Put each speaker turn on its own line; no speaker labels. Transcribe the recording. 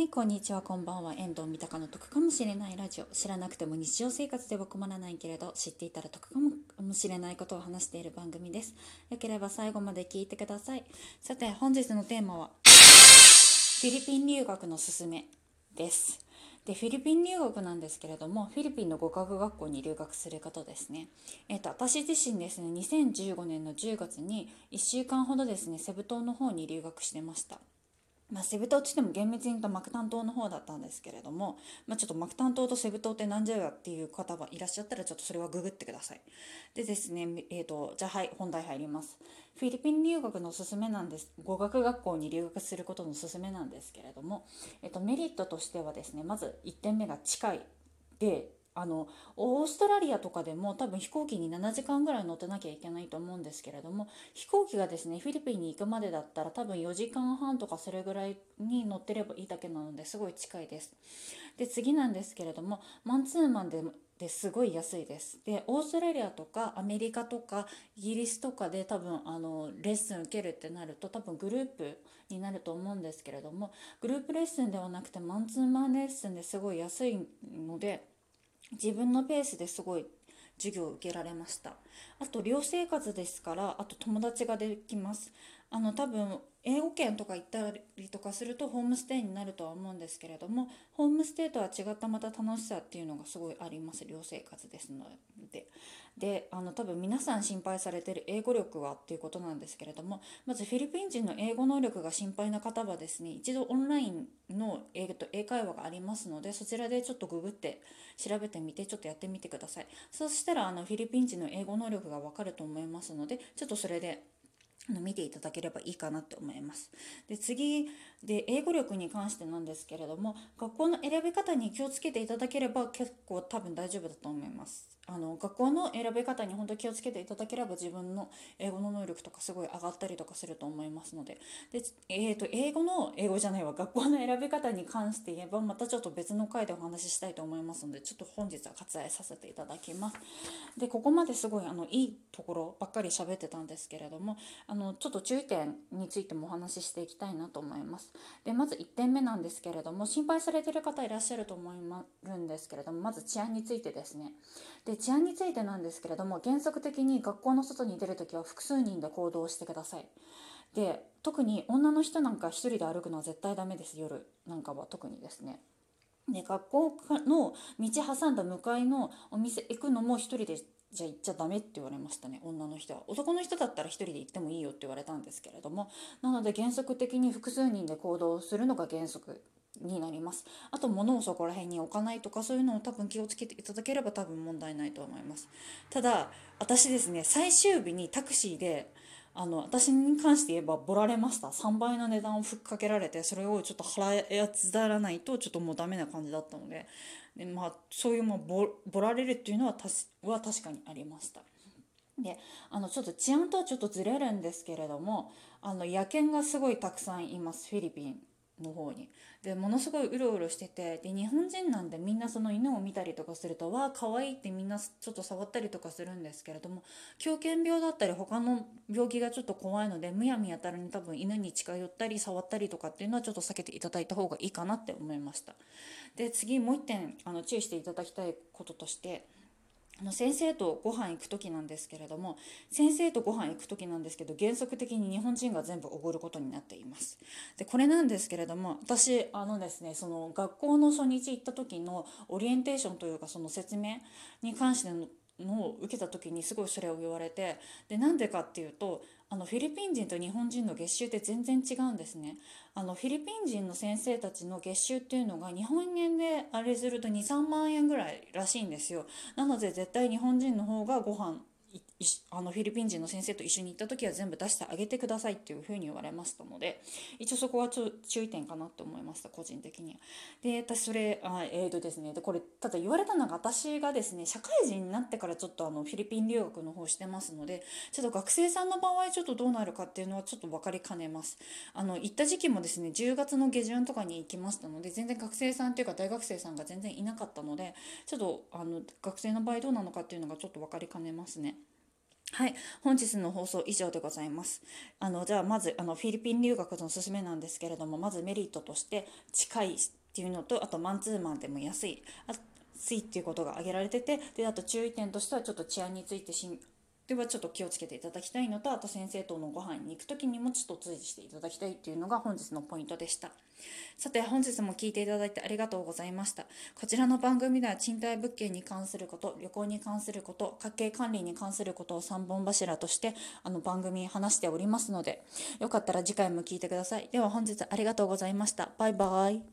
はい、こんにちは、こんばんは。遠藤三鷹の得かもしれないラジオ。知らなくても日常生活では困らないけれど、知っていたら得かもしれないことを話している番組です。よければ最後まで聞いてください。さて、本日のテーマは、フィリピン留学のすすめです。でフィリピン留学なんですけれどもフィリピンの語学学校に留学する方ですね、えーと、私自身ですね2015年の10月に1週間ほどですねセブ島の方に留学してましたまあ、セブ島って言っても厳密に言うとマクタン島の方だったんですけれども、まあ、ちょっとマクタン島とセブ島って何じゃよっていう方がいらっしゃったらちょっとそれはググってください。でですねえーと、じゃあはい本題入ります。フィリピン留学のおすすめなんです。語学学校に留学することのおすすめなんですけれども、えーと、メリットとしてはですねまず1点目が近い。であのオーストラリアとかでも多分飛行機に7時間ぐらい乗ってなきゃいけないと思うんですけれども飛行機がですねフィリピンに行くまでだったら多分4時間半とかそれぐらいに乗ってればいいだけなのですごい近いです。で次なんですけれどもマンツーマンでですごい安いです。でオーストラリアとかアメリカとかイギリスとかで多分あのレッスン受けるってなると多分グループになると思うんですけれどもグループレッスンではなくてマンツーマンレッスンですごい安いので自分のペースですごい授業を受けられました。あと寮生活ですからあと友達ができます。あの多分英語圏とか行ったりとかするとホームステイになるとは思うんですけれどもホームステイとは違ったまた楽しさっていうのがすごいあります寮生活ですので。であの多分皆さん心配されてる英語力はっていうことなんですけれどもまずフィリピン人の英語能力が心配な方はですね一度オンラインの英と英会話がありますのでそちらでちょっとググって調べてみてちょっとやってみてくださいそしたらあのフィリピン人の英語能力がわかると思いますのでちょっとそれで見ていただければいいかなって思います。で次で英語力に関してなんですけれども学校の選び方に気をつけていただければ結構多分大丈夫だと思います。あの学校の選び方に本当気をつけていただければ自分の英語の能力とかすごい上がったりとかすると思いますのでで、えーと、英語の英語じゃないわ学校の選び方に関して言えばまたちょっと別の回でお話ししたいと思いますのでちょっと本日は割愛させていただきます。でここまですごいあのいいところばっかり喋ってたんですけれどもあのちょっと注意点についてもお話ししていきたいなと思います。でまず1点目なんですけれども心配されてる方いらっしゃると思いまるんですけれどもまず治安についてですね。で治安についてなんですけれども原則的に学校の外に出る時は複数人で行動してください。で特に女の人なんか1人で歩くのは絶対ダメです夜なんかは特にですね。で学校の道挟んだ向かいのお店行くのも1人でじゃあ行っちゃダメって言われましたね女の人は男の人だったら1人で行ってもいいよって言われたんですけれどもなので原則的に複数人で行動するのが原則になります。あと物をそこら辺に置かないとかそういうのを多分気をつけていただければ多分問題ないと思います。ただ私ですね最終日にタクシーであの私に関して言えばボラれました。3倍の値段をふっかけられてそれをちょっと払えつだらないとちょっともうダメな感じだったので。で、まあ、そういうもボボラれるっていうのはたは確かにありました。であのちょっと治安とはちょっとずれるんですけれどもあの野犬がすごいたくさんいますフィリピン。の方に。でものすごいうろうろしててで日本人なんでみんなその犬を見たりとかするとわあ可愛いってみんなちょっと触ったりとかするんですけれども狂犬病だったり他の病気がちょっと怖いのでむやみやたらに多分犬に近寄ったり触ったりとかっていうのはちょっと避けていただいた方がいいかなって思いました。で次もう一点あの注意していただきたいこととしてあの先生とご飯行く時なんですけれども先生とご飯行く時なんですけど原則的に日本人が全部おごることになっています。でこれなんですけれども私あのですねその学校の初日行った時のオリエンテーションというかその説明に関してのを受けた時にすごいそれを言われてでなんでかっていうとあのフィリピン人と日本人の月収って全然違うんですね。あのフィリピン人の先生たちの月収っていうのが日本円であれすると23万円ぐらいらしいんですよ。なので絶対日本人の方がご飯あのフィリピン人の先生と一緒に行った時は全部出してあげてくださいっていうふうに言われましたので一応そこはちょ注意点かなって思いました個人的にで私それあえーとですねでこれただ言われたのが私がですね社会人になってからちょっとあのフィリピン留学の方してますのでちょっと学生さんの場合ちょっとどうなるかっていうのはちょっと分かりかねます。あの行った時期もですね10月の下旬とかに行きましたので全然学生さんっていうか大学生さんが全然いなかったのでちょっとあの学生の場合どうなのかっていうのがちょっと分かりかねますね。はい、本日の放送以上でございます。あのじゃあまずあのフィリピン留学のおすすめなんですけれども、まずメリットとして近いっていうのと、あとマンツーマンでも安い、安いっていうことが挙げられてて、であと注意点としてはちょっと治安についてしんではちょっと気をつけていただきたいのとあと先生とのご飯に行く時にもちょっと注意していただきたいっていうのが本日のポイントでした。さて本日も聞いていただいてありがとうございました。こちらの番組では賃貸物件に関すること旅行に関すること家計管理に関することを3本柱としてあの番組話しておりますのでよかったら次回も聞いてください。では本日ありがとうございました。バイバイ。